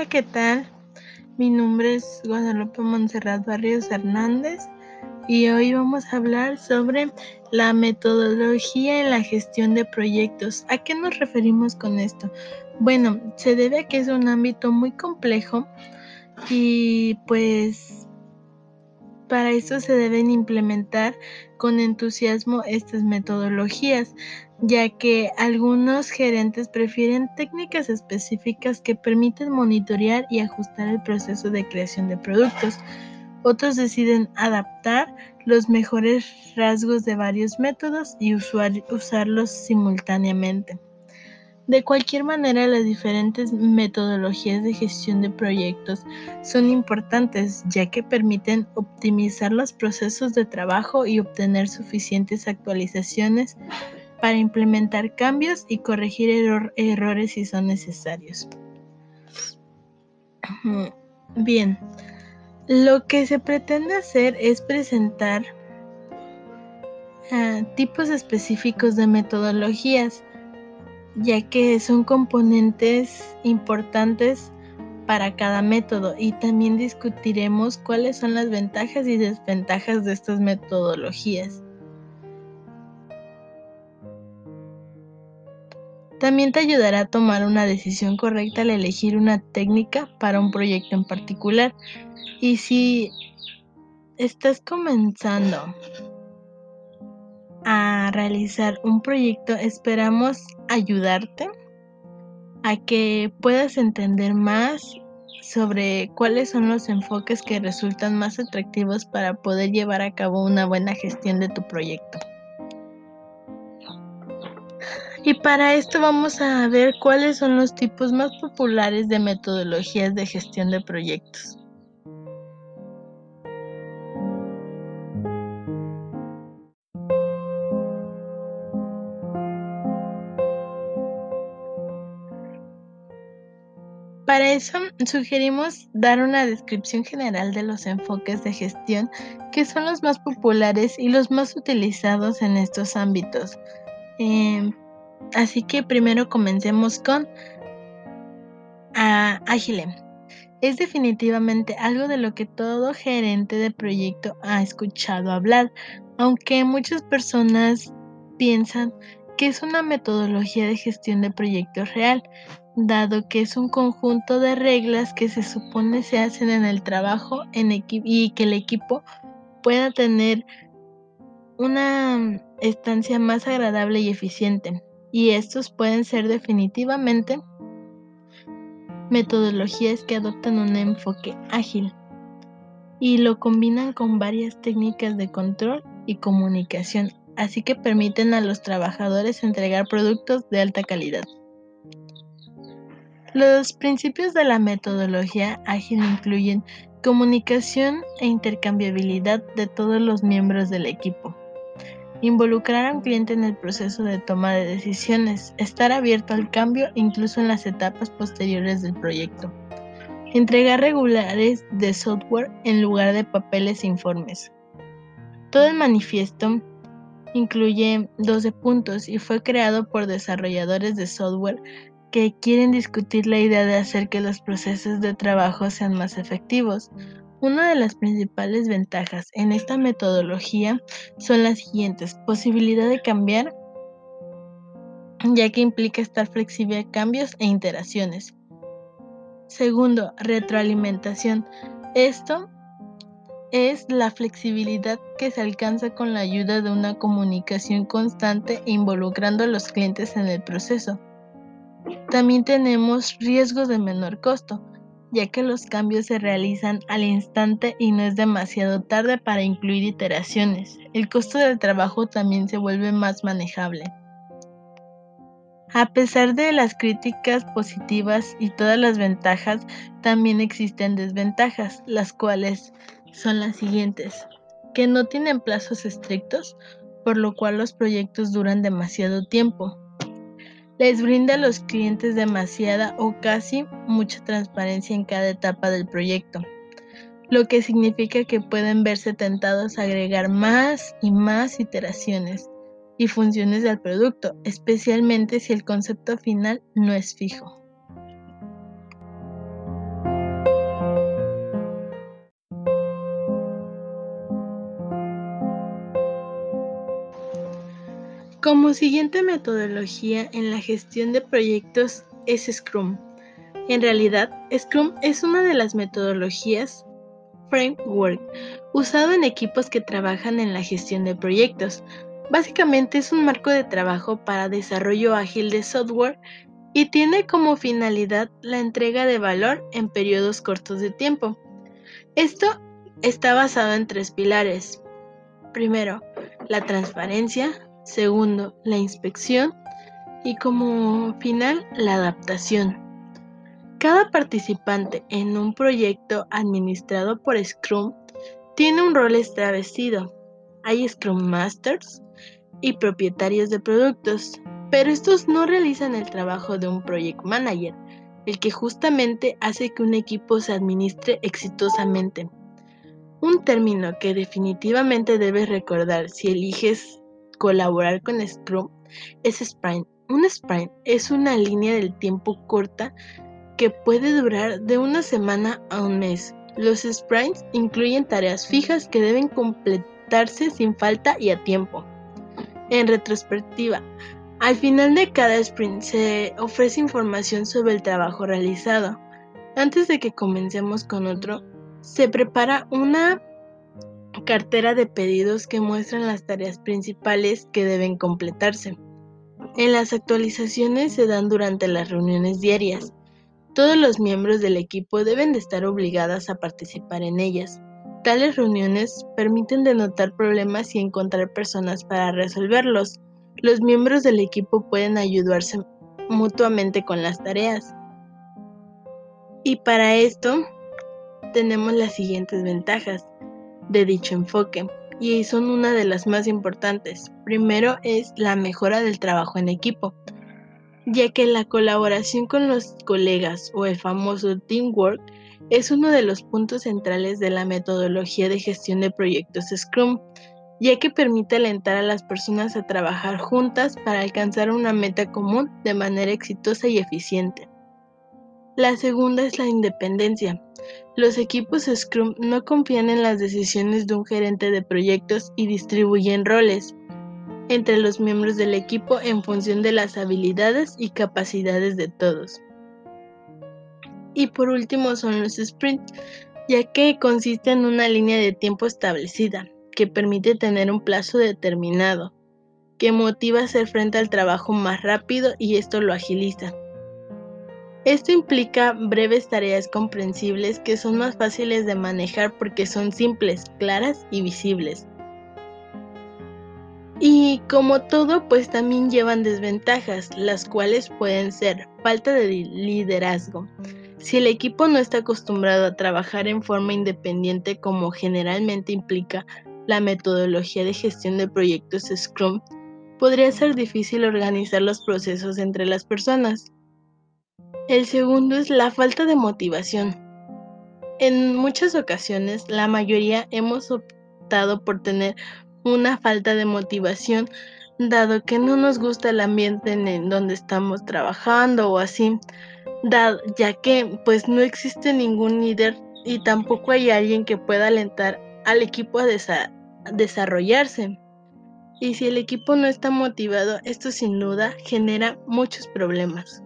Hola, ¿qué tal? Mi nombre es Guadalupe Montserrat Barrios Hernández y hoy vamos a hablar sobre la metodología en la gestión de proyectos. ¿A qué nos referimos con esto? Bueno, se debe a que es un ámbito muy complejo y pues para eso se deben implementar con entusiasmo estas metodologías, ya que algunos gerentes prefieren técnicas específicas que permiten monitorear y ajustar el proceso de creación de productos. Otros deciden adaptar los mejores rasgos de varios métodos y usarlos simultáneamente. De cualquier manera, las diferentes metodologías de gestión de proyectos son importantes ya que permiten optimizar los procesos de trabajo y obtener suficientes actualizaciones para implementar cambios y corregir errores si son necesarios. Bien, lo que se pretende hacer es presentar ah, tipos específicos de metodologías ya que son componentes importantes para cada método y también discutiremos cuáles son las ventajas y desventajas de estas metodologías. También te ayudará a tomar una decisión correcta al elegir una técnica para un proyecto en particular. Y si estás comenzando a realizar un proyecto, esperamos ayudarte a que puedas entender más sobre cuáles son los enfoques que resultan más atractivos para poder llevar a cabo una buena gestión de tu proyecto. Y para esto vamos a ver cuáles son los tipos más populares de metodologías de gestión de proyectos. Para eso sugerimos dar una descripción general de los enfoques de gestión que son los más populares y los más utilizados en estos ámbitos. Em, así que primero comencemos con Agile. Es definitivamente algo de lo que todo gerente de proyecto ha escuchado hablar, aunque muchas personas piensan que es una metodología de gestión de proyectos real, dado que es un conjunto de reglas que se supone se hacen en el trabajo en y que el equipo pueda tener una estancia más agradable y eficiente. Y estos pueden ser definitivamente metodologías que adoptan un enfoque ágil y lo combinan con varias técnicas de control y comunicación, así que permiten a los trabajadores entregar productos de alta calidad. Los principios de la metodología ágil incluyen comunicación e intercambiabilidad de todos los miembros del equipo, involucrar a un cliente en el proceso de toma de decisiones, estar abierto al cambio incluso en las etapas posteriores del proyecto, entregar regulares de software en lugar de papeles e informes. Todo el manifiesto incluye 12 puntos y fue creado por desarrolladores de software que quieren discutir la idea de hacer que los procesos de trabajo sean más efectivos. Una de las principales ventajas en esta metodología son las siguientes. Posibilidad de cambiar, ya que implica estar flexible a cambios e interacciones. Segundo, retroalimentación. Esto es la flexibilidad que se alcanza con la ayuda de una comunicación constante e involucrando a los clientes en el proceso. También tenemos riesgos de menor costo, ya que los cambios se realizan al instante y no es demasiado tarde para incluir iteraciones. El costo del trabajo también se vuelve más manejable. A pesar de las críticas positivas y todas las ventajas, también existen desventajas, las cuales son las siguientes, que no tienen plazos estrictos, por lo cual los proyectos duran demasiado tiempo, les brinda a los clientes demasiada o casi mucha transparencia en cada etapa del proyecto, lo que significa que pueden verse tentados a agregar más y más iteraciones y funciones del producto, especialmente si el concepto final no es fijo. Como siguiente metodología en la gestión de proyectos es Scrum. En realidad, Scrum es una de las metodologías framework usado en equipos que trabajan en la gestión de proyectos. Básicamente es un marco de trabajo para desarrollo ágil de software y tiene como finalidad la entrega de valor en periodos cortos de tiempo. Esto está basado en tres pilares. Primero, la transparencia, segundo, la inspección y como final, la adaptación. Cada participante en un proyecto administrado por Scrum tiene un rol establecido. Hay Scrum Masters y propietarios de productos, pero estos no realizan el trabajo de un Project Manager, el que justamente hace que un equipo se administre exitosamente. Un término que definitivamente debes recordar si eliges colaborar con Scrum es Sprint. Un sprint es una línea del tiempo corta que puede durar de una semana a un mes. Los sprints incluyen tareas fijas que deben completarse sin falta y a tiempo. En retrospectiva, al final de cada sprint se ofrece información sobre el trabajo realizado. Antes de que comencemos con otro, se prepara una cartera de pedidos que muestran las tareas principales que deben completarse. En las actualizaciones se dan durante las reuniones diarias. Todos los miembros del equipo deben de estar obligadas a participar en ellas. Tales reuniones permiten denotar problemas y encontrar personas para resolverlos. Los miembros del equipo pueden ayudarse mutuamente con las tareas. Y para esto tenemos las siguientes ventajas de dicho enfoque y son una de las más importantes. Primero es la mejora del trabajo en equipo, ya que la colaboración con los colegas o el famoso teamwork es uno de los puntos centrales de la metodología de gestión de proyectos Scrum, ya que permite alentar a las personas a trabajar juntas para alcanzar una meta común de manera exitosa y eficiente. La segunda es la independencia, los equipos Scrum no confían en las decisiones de un gerente de proyectos y distribuyen roles entre los miembros del equipo en función de las habilidades y capacidades de todos. Y por último son los sprints, ya que consiste en una línea de tiempo establecida, que permite tener un plazo determinado, que motiva a hacer frente al trabajo más rápido y esto lo agiliza. Esto implica breves tareas comprensibles que son más fáciles de manejar porque son simples, claras y visibles. Y como todo, pues también llevan desventajas, las cuales pueden ser falta de liderazgo. Si el equipo no está acostumbrado a trabajar en forma independiente como generalmente implica la metodología de gestión de proyectos Scrum, podría ser difícil organizar los procesos entre las personas. El segundo es la falta de motivación. En muchas ocasiones, la mayoría hemos optado por tener una falta de motivación, dado que no nos gusta el ambiente en donde estamos trabajando o así, ya que pues no existe ningún líder y tampoco hay alguien que pueda alentar al equipo a desarrollarse. Y si el equipo no está motivado, esto sin duda genera muchos problemas.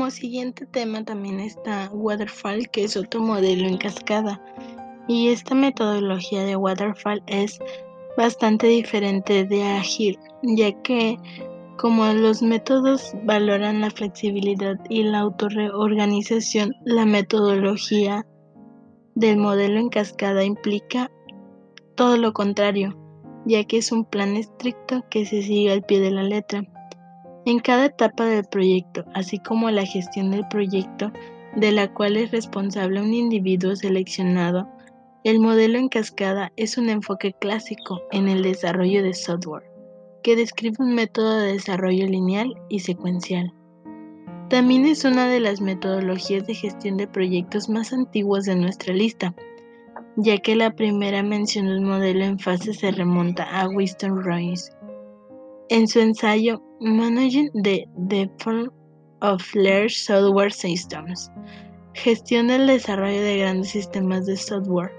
Como siguiente tema también está Waterfall, que es otro modelo en cascada. Y esta metodología de Waterfall es bastante diferente de Agile, ya que como los métodos valoran la flexibilidad y la autorreorganización, la metodología del modelo en cascada implica todo lo contrario, ya que es un plan estricto que se sigue al pie de la letra. En cada etapa del proyecto, así como la gestión del proyecto, de la cual es responsable un individuo seleccionado, el modelo en cascada es un enfoque clásico en el desarrollo de software, que describe un método de desarrollo lineal y secuencial. También es una de las metodologías de gestión de proyectos más antiguas de nuestra lista, ya que la primera mención del modelo en fase se remonta a Winston Royce en su ensayo Managing the Development of Large Software Systems, gestión del desarrollo de grandes sistemas de software.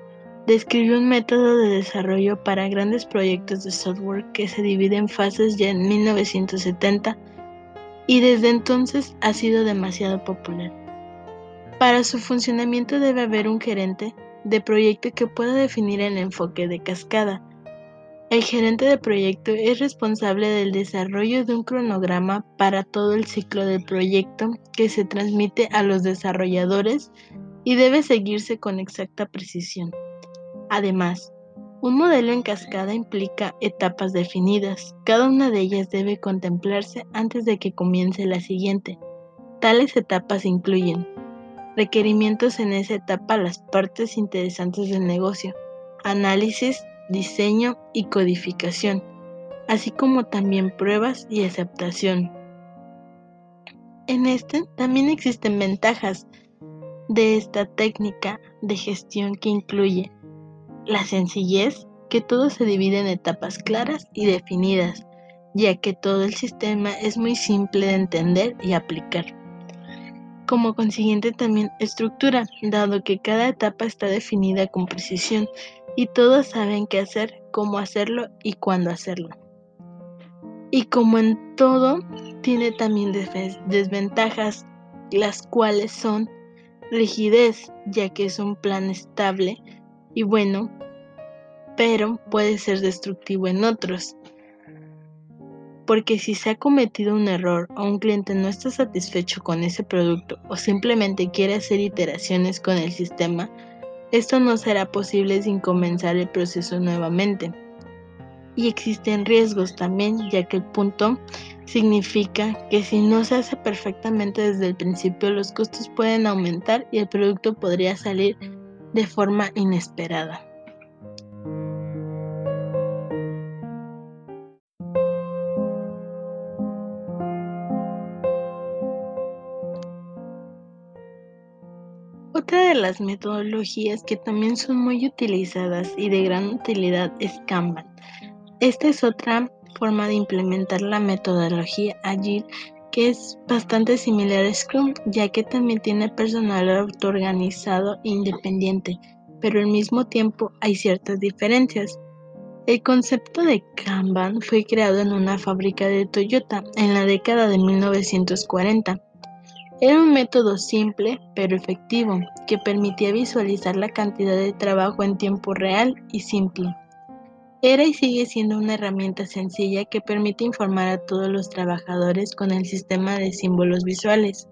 Describió un método de desarrollo para grandes proyectos de software que se divide en fases ya en 1970 y desde entonces ha sido demasiado popular. Para su funcionamiento debe haber un gerente de proyecto que pueda definir el enfoque de cascada. El gerente de proyecto es responsable del desarrollo de un cronograma para todo el ciclo del proyecto que se transmite a los desarrolladores y debe seguirse con exacta precisión. Además, un modelo en cascada implica etapas definidas. Cada una de ellas debe contemplarse antes de que comience la siguiente. Tales etapas incluyen requerimientos en esa etapa las partes interesantes del negocio, análisis, diseño y codificación, así como también pruebas y aceptación. En este también existen ventajas de esta técnica de gestión que incluye la sencillez, que todo se divide en etapas claras y definidas, ya que todo el sistema es muy simple de entender y aplicar. Como consiguiente también estructura, dado que cada etapa está definida con precisión y todos saben qué hacer, cómo hacerlo y cuándo hacerlo. Y como en todo, tiene también desventajas, las cuales son rigidez, ya que es un plan estable, y bueno, pero puede ser destructivo en otros. Porque si se ha cometido un error o un cliente no está satisfecho con ese producto o simplemente quiere hacer iteraciones con el sistema, esto no será posible sin comenzar el proceso nuevamente. Y existen riesgos también, ya que el punto significa que si no se hace perfectamente desde el principio, los costos pueden aumentar y el producto podría salir de forma inesperada. Otra de las metodologías que también son muy utilizadas y de gran utilidad es Kanban. Esta es otra forma de implementar la metodología Agile que es bastante similar a Scrum, ya que también tiene personal autoorganizado e independiente, pero al mismo tiempo hay ciertas diferencias. El concepto de Kanban fue creado en una fábrica de Toyota en la década de 1940. Era un método simple pero efectivo que permitía visualizar la cantidad de trabajo en tiempo real y simple. Era y sigue siendo una herramienta sencilla que permite informar a todos los trabajadores con el sistema de símbolos visuales.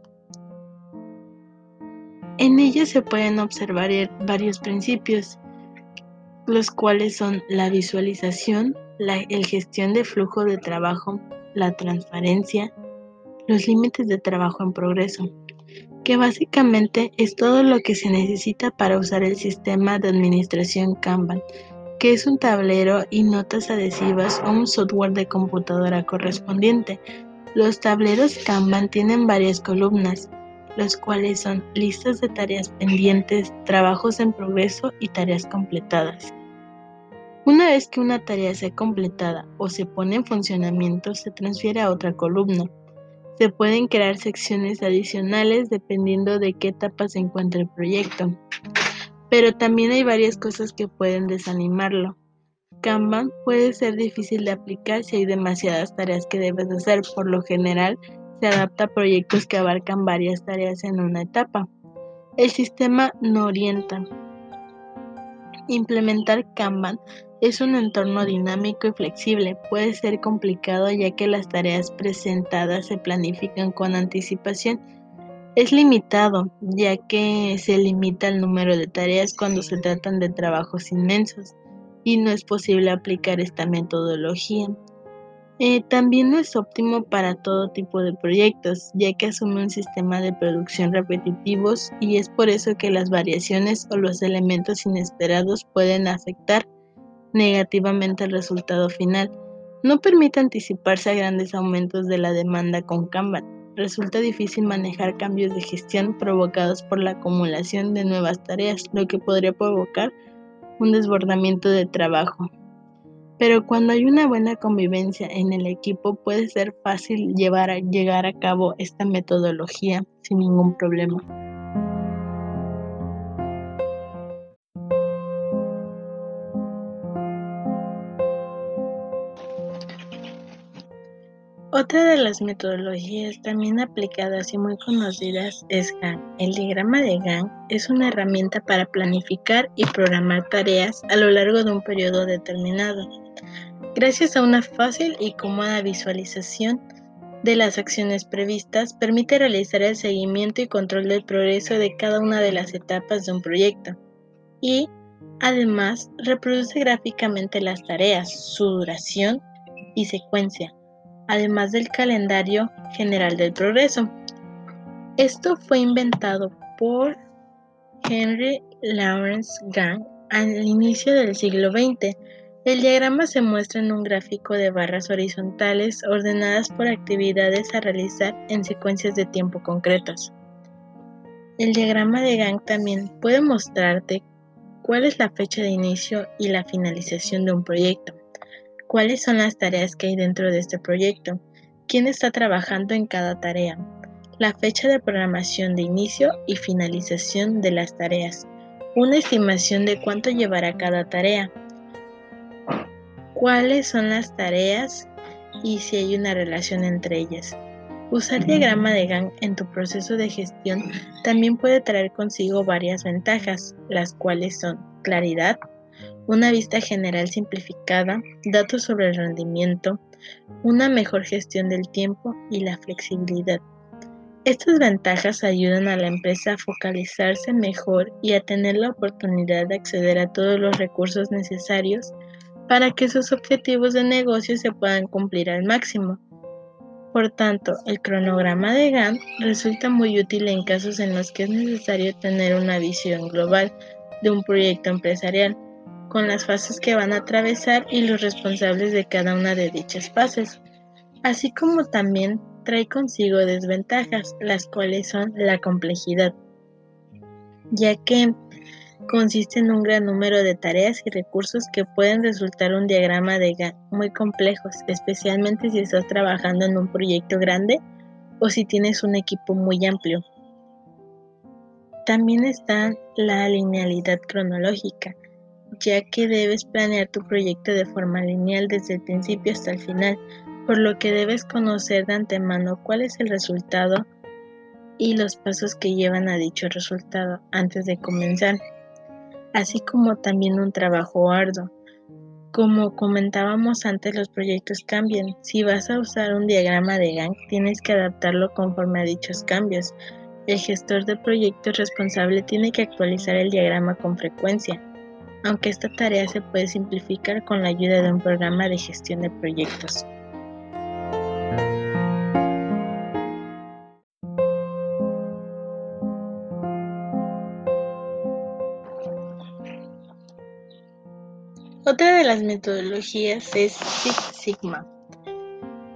En ella se pueden observar varios principios, los cuales son la visualización, la el gestión de flujo de trabajo, la transparencia, los límites de trabajo en progreso, que básicamente es todo lo que se necesita para usar el sistema de administración Kanban que es un tablero y notas adhesivas o un software de computadora correspondiente. Los tableros Kanban tienen varias columnas, los cuales son listas de tareas pendientes, trabajos en progreso y tareas completadas. Una vez que una tarea sea completada o se pone en funcionamiento, se transfiere a otra columna. Se pueden crear secciones adicionales dependiendo de qué etapa se encuentra el proyecto. Pero también hay varias cosas que pueden desanimarlo. Kanban puede ser difícil de aplicar si hay demasiadas tareas que debes hacer. Por lo general, se adapta a proyectos que abarcan varias tareas en una etapa. El sistema no orienta. Implementar Kanban es un entorno dinámico y flexible. Puede ser complicado ya que las tareas presentadas se planifican con anticipación es limitado, ya que se limita el número de tareas cuando se tratan de trabajos inmensos y no es posible aplicar esta metodología. Eh, también no es óptimo para todo tipo de proyectos, ya que asume un sistema de producción repetitivos y es por eso que las variaciones o los elementos inesperados pueden afectar negativamente el resultado final. No permite anticiparse a grandes aumentos de la demanda con Kanban resulta difícil manejar cambios de gestión provocados por la acumulación de nuevas tareas, lo que podría provocar un desbordamiento de trabajo. pero cuando hay una buena convivencia en el equipo puede ser fácil llevar a, llegar a cabo esta metodología sin ningún problema. Otra de las metodologías también aplicadas y muy conocidas es GAN. El diagrama de GAN es una herramienta para planificar y programar tareas a lo largo de un periodo determinado. Gracias a una fácil y cómoda visualización de las acciones previstas, permite realizar el seguimiento y control del progreso de cada una de las etapas de un proyecto. Y, además, reproduce gráficamente las tareas, su duración y secuencia además del calendario general del progreso. Esto fue inventado por Henry Lawrence Gang al inicio del siglo XX. El diagrama se muestra en un gráfico de barras horizontales ordenadas por actividades a realizar en secuencias de tiempo concretas. El diagrama de Gang también puede mostrarte cuál es la fecha de inicio y la finalización de un proyecto cuáles son las tareas que hay dentro de este proyecto, quién está trabajando en cada tarea, la fecha de programación de inicio y finalización de las tareas, una estimación de cuánto llevará cada tarea, cuáles son las tareas y si hay una relación entre ellas. Usar diagrama de Gantt en tu proceso de gestión también puede traer consigo varias ventajas, las cuales son claridad, una vista general simplificada, datos sobre el rendimiento, una mejor gestión del tiempo y la flexibilidad. Estas ventajas ayudan a la empresa a focalizarse mejor y a tener la oportunidad de acceder a todos los recursos necesarios para que sus objetivos de negocio se puedan cumplir al máximo. Por tanto, el cronograma de Gantt resulta muy útil en casos en los que es necesario tener una visión global de un proyecto empresarial con las fases que van a atravesar y los responsables de cada una de dichas fases, así como también trae consigo desventajas, las cuales son la complejidad, ya que consiste en un gran número de tareas y recursos que pueden resultar un diagrama de Gantt muy complejos, especialmente si estás trabajando en un proyecto grande o si tienes un equipo muy amplio. También está la linealidad cronológica, ya que debes planear tu proyecto de forma lineal desde el principio hasta el final, por lo que debes conocer de antemano cuál es el resultado y los pasos que llevan a dicho resultado antes de comenzar, así como también un trabajo arduo. Como comentábamos antes, los proyectos cambian. Si vas a usar un diagrama de Gantt, tienes que adaptarlo conforme a dichos cambios. El gestor de proyectos responsable tiene que actualizar el diagrama con frecuencia aunque esta tarea se puede simplificar con la ayuda de un programa de gestión de proyectos. Otra de las metodologías es Six Sigma.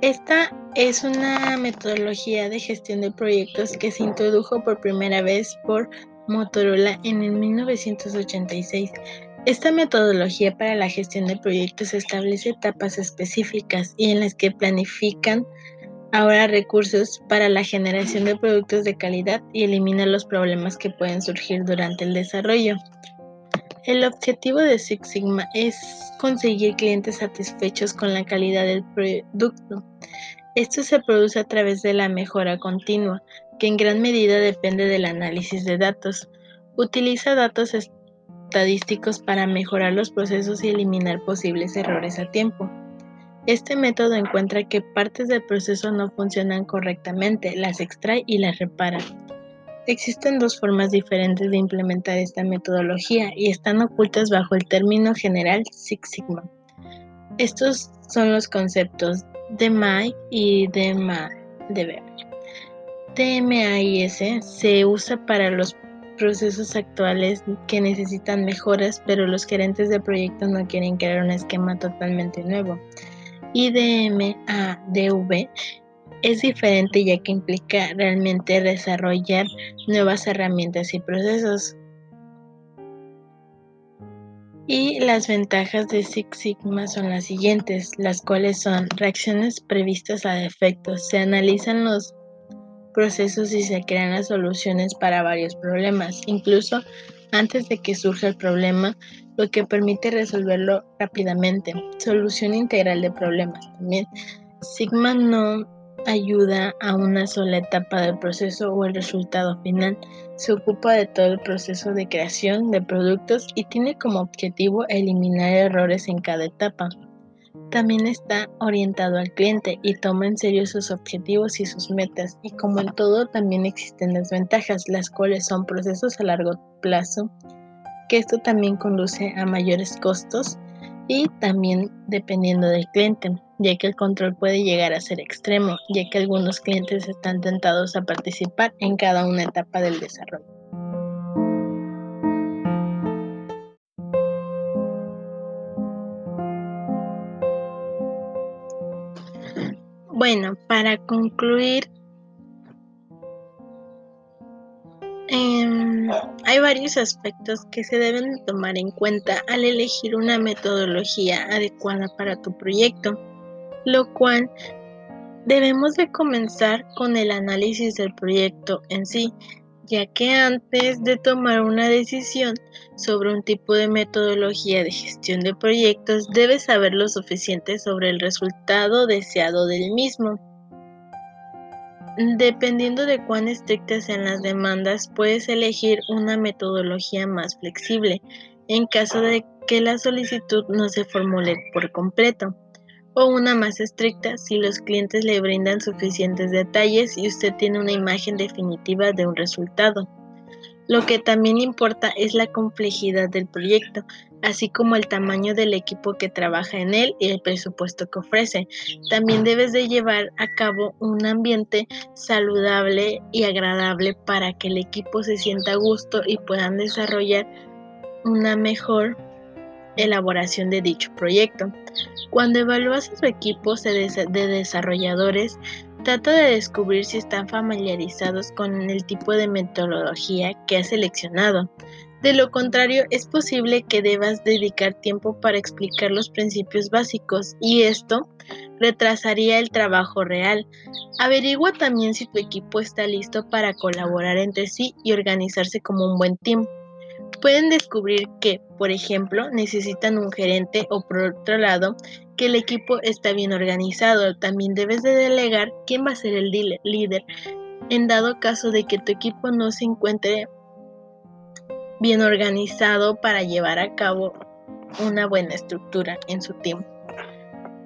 Esta es una metodología de gestión de proyectos que se introdujo por primera vez por Motorola en el 1986 esta metodología para la gestión de proyectos establece etapas específicas y en las que planifican ahora recursos para la generación de productos de calidad y elimina los problemas que pueden surgir durante el desarrollo. El objetivo de Six Sigma es conseguir clientes satisfechos con la calidad del producto. Esto se produce a través de la mejora continua, que en gran medida depende del análisis de datos. Utiliza datos para mejorar los procesos y eliminar posibles errores a tiempo. Este método encuentra que partes del proceso no funcionan correctamente, las extrae y las repara. Existen dos formas diferentes de implementar esta metodología y están ocultas bajo el término general Six Sigma. Estos son los conceptos DMAI y DMA, DMAIS se usa para los procesos actuales que necesitan mejoras, pero los gerentes de proyectos no quieren crear un esquema totalmente nuevo. IDMADV es diferente ya que implica realmente desarrollar nuevas herramientas y procesos. Y las ventajas de Six Sigma son las siguientes, las cuales son reacciones previstas a defectos. Se analizan los procesos y se crean las soluciones para varios problemas, incluso antes de que surja el problema, lo que permite resolverlo rápidamente. Solución integral de problemas también. Sigma no ayuda a una sola etapa del proceso o el resultado final. Se ocupa de todo el proceso de creación de productos y tiene como objetivo eliminar errores en cada etapa. También está orientado al cliente y toma en serio sus objetivos y sus metas. Y como en todo, también existen desventajas, las cuales son procesos a largo plazo, que esto también conduce a mayores costos y también dependiendo del cliente, ya que el control puede llegar a ser extremo, ya que algunos clientes están tentados a participar en cada una etapa del desarrollo. Bueno, para concluir, em, hay varios aspectos que se deben tomar en cuenta al elegir una metodología adecuada para tu proyecto, lo cual debemos de comenzar con el análisis del proyecto en sí, ya que antes de tomar una decisión sobre un tipo de metodología de gestión de proyectos, debes saber lo suficiente sobre el resultado deseado del mismo. Dependiendo de cuán estrictas sean las demandas, puedes elegir una metodología más flexible en caso de que la solicitud no se formule por completo o una más estricta si los clientes le brindan suficientes detalles y usted tiene una imagen definitiva de un resultado. Lo que también importa es la complejidad del proyecto, así como el tamaño del equipo que trabaja en él y el presupuesto que ofrece. También debes de llevar a cabo un ambiente saludable y agradable para que el equipo se sienta a gusto y puedan desarrollar una mejor elaboración de dicho proyecto. Cuando evalúas a su equipo de desarrolladores, trata de descubrir si están familiarizados con el tipo de metodología que has seleccionado. De lo contrario, es posible que debas dedicar tiempo para explicar los principios básicos y esto retrasaría el trabajo real. Averigua también si tu equipo está listo para colaborar entre sí y organizarse como un buen team pueden descubrir que, por ejemplo, necesitan un gerente o por otro lado, que el equipo está bien organizado. También debes de delegar quién va a ser el líder en dado caso de que tu equipo no se encuentre bien organizado para llevar a cabo una buena estructura en su tiempo.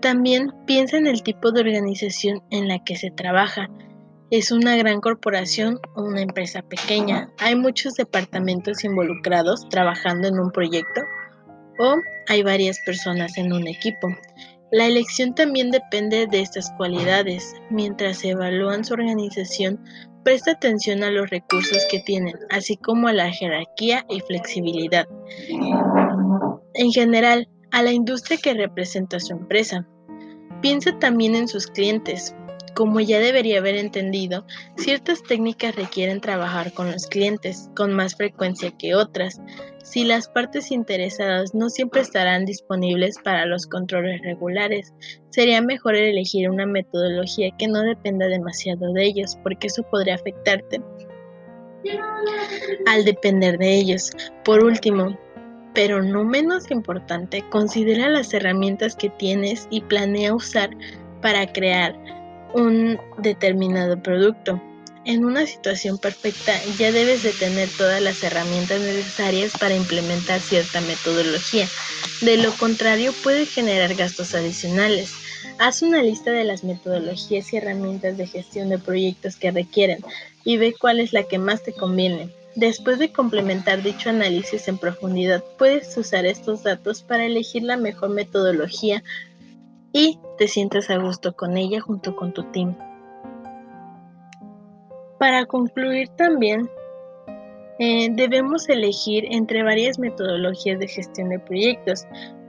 También piensa en el tipo de organización en la que se trabaja es una gran corporación o una empresa pequeña. Hay muchos departamentos involucrados trabajando en un proyecto o hay varias personas en un equipo. La elección también depende de estas cualidades. Mientras se evalúan su organización, presta atención a los recursos que tienen, así como a la jerarquía y flexibilidad. En general, a la industria que representa su empresa. Piensa también en sus clientes, como ya debería haber entendido, ciertas técnicas requieren trabajar con los clientes con más frecuencia que otras. Si las partes interesadas no siempre estarán disponibles para los controles regulares, sería mejor elegir una metodología que no dependa demasiado de ellos, porque eso podría afectarte al depender de ellos. Por último, pero no menos importante, considera las herramientas que tienes y planea usar para crear un determinado producto. En una situación perfecta ya debes de tener todas las herramientas necesarias para implementar cierta metodología. De lo contrario puede generar gastos adicionales. Haz una lista de las metodologías y herramientas de gestión de proyectos que requieren y ve cuál es la que más te conviene. Después de complementar dicho análisis en profundidad, puedes usar estos datos para elegir la mejor metodología y te sientas a gusto con ella junto con tu team. Para concluir también, eh, debemos elegir entre varias metodologías de gestión de proyectos.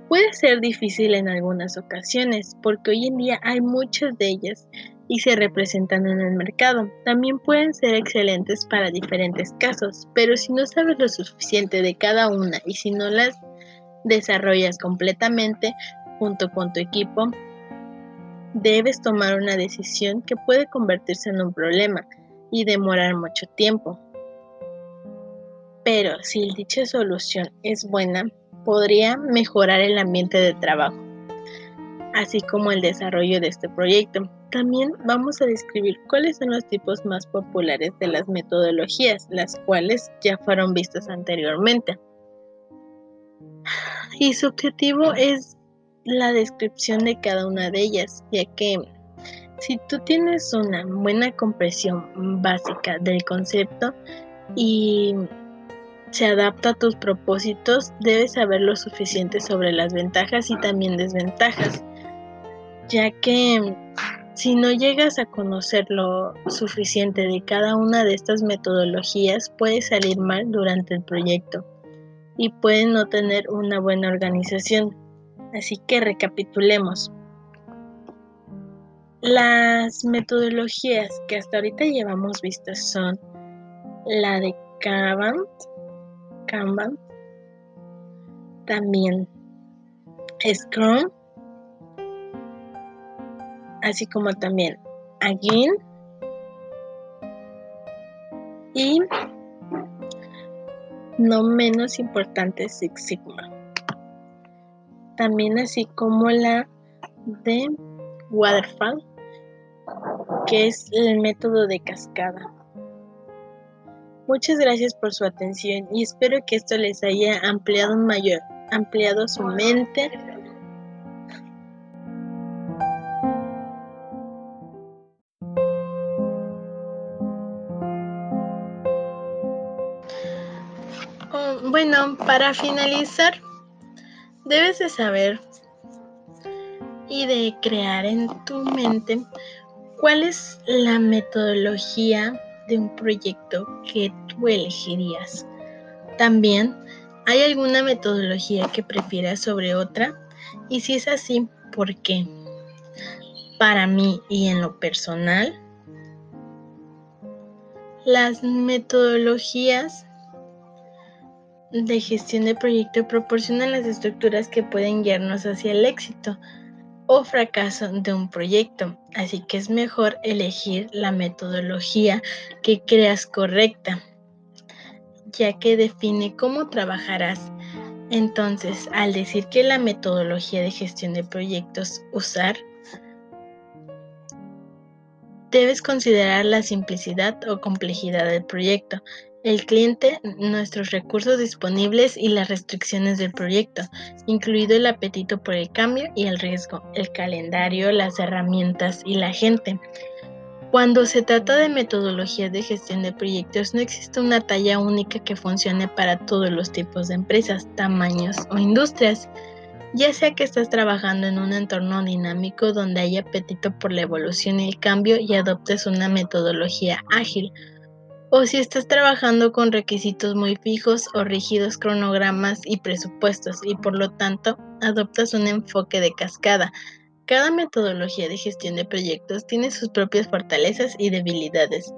Puede ser difícil en algunas ocasiones porque hoy en día hay muchas de ellas y se representan en el mercado. También pueden ser excelentes para diferentes casos, pero si no sabes lo suficiente de cada una y si no las desarrollas completamente junto con tu equipo, debes tomar una decisión que puede convertirse en un problema y demorar mucho tiempo. Pero si dicha solución es buena, podría mejorar el ambiente de trabajo, así como el desarrollo de este proyecto. También vamos a describir cuáles son los tipos más populares de las metodologías, las cuales ya fueron vistas anteriormente. Y su objetivo es la descripción de cada una de ellas, ya que si tú tienes una buena comprensión básica del concepto y se adapta a tus propósitos, debes saber lo suficiente sobre las ventajas y también desventajas, ya que si no llegas a conocer lo suficiente de cada una de estas metodologías, puede salir mal durante el proyecto y puede no tener una buena organización. Así que recapitulemos. Las metodologías que hasta ahorita llevamos vistas son la de Kanban, Kanban, también Scrum, así como también Agile y no menos importante Six Sigma. También así como la de Waterfall, que es el método de cascada. Muchas gracias por su atención y espero que esto les haya ampliado mayor, ampliado su mente Bueno, para finalizar, debes de saber y de crear en tu mente cuál es la metodología de un proyecto que tú elegirías. También, ¿hay alguna metodología que prefieras sobre otra? Y si es así, ¿por qué? Para mí y en lo personal, las metodologías de gestión de proyecto proporcionan las estructuras que pueden guiarnos hacia el éxito o fracaso de un proyecto, así que es mejor elegir la metodología que creas correcta, ya que define cómo trabajarás. Entonces, al decir que la metodología de gestión de proyectos usar, debes considerar la simplicidad o complejidad del proyecto, el cliente, nuestros recursos disponibles y las restricciones del proyecto, incluido el apetito por el cambio y el riesgo, el calendario, las herramientas y la gente. Cuando se trata de metodologías de gestión de proyectos, no existe una talla única que funcione para todos los tipos de empresas, tamaños o industrias. Ya sea que estás trabajando en un entorno dinámico donde hay apetito por la evolución y el cambio y adoptes una metodología ágil, o si estás trabajando con requisitos muy fijos o rígidos cronogramas y presupuestos y por lo tanto adoptas un enfoque de cascada. Cada metodología de gestión de proyectos tiene sus propias fortalezas y debilidades.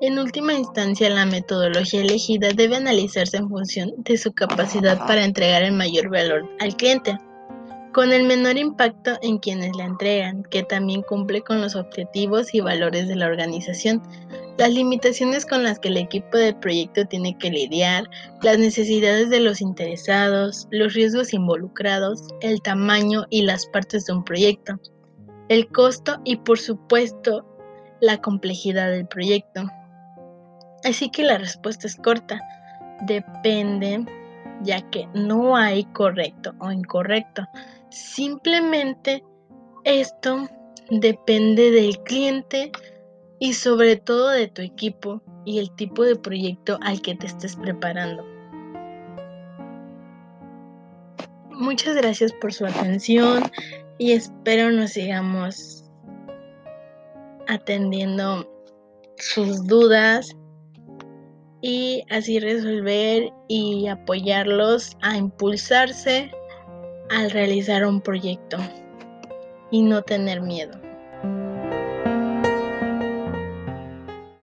En última instancia, la metodología elegida debe analizarse en función de su capacidad para entregar el mayor valor al cliente con el menor impacto en quienes la entregan, que también cumple con los objetivos y valores de la organización, las limitaciones con las que el equipo de proyecto tiene que lidiar, las necesidades de los interesados, los riesgos involucrados, el tamaño y las partes de un proyecto, el costo y por supuesto la complejidad del proyecto. Así que la respuesta es corta, depende ya que no hay correcto o incorrecto. Simplemente esto depende del cliente y sobre todo de tu equipo y el tipo de proyecto al que te estés preparando. Muchas gracias por su atención y espero nos sigamos atendiendo sus dudas y así resolver y apoyarlos a impulsarse al realizar un proyecto y no tener miedo.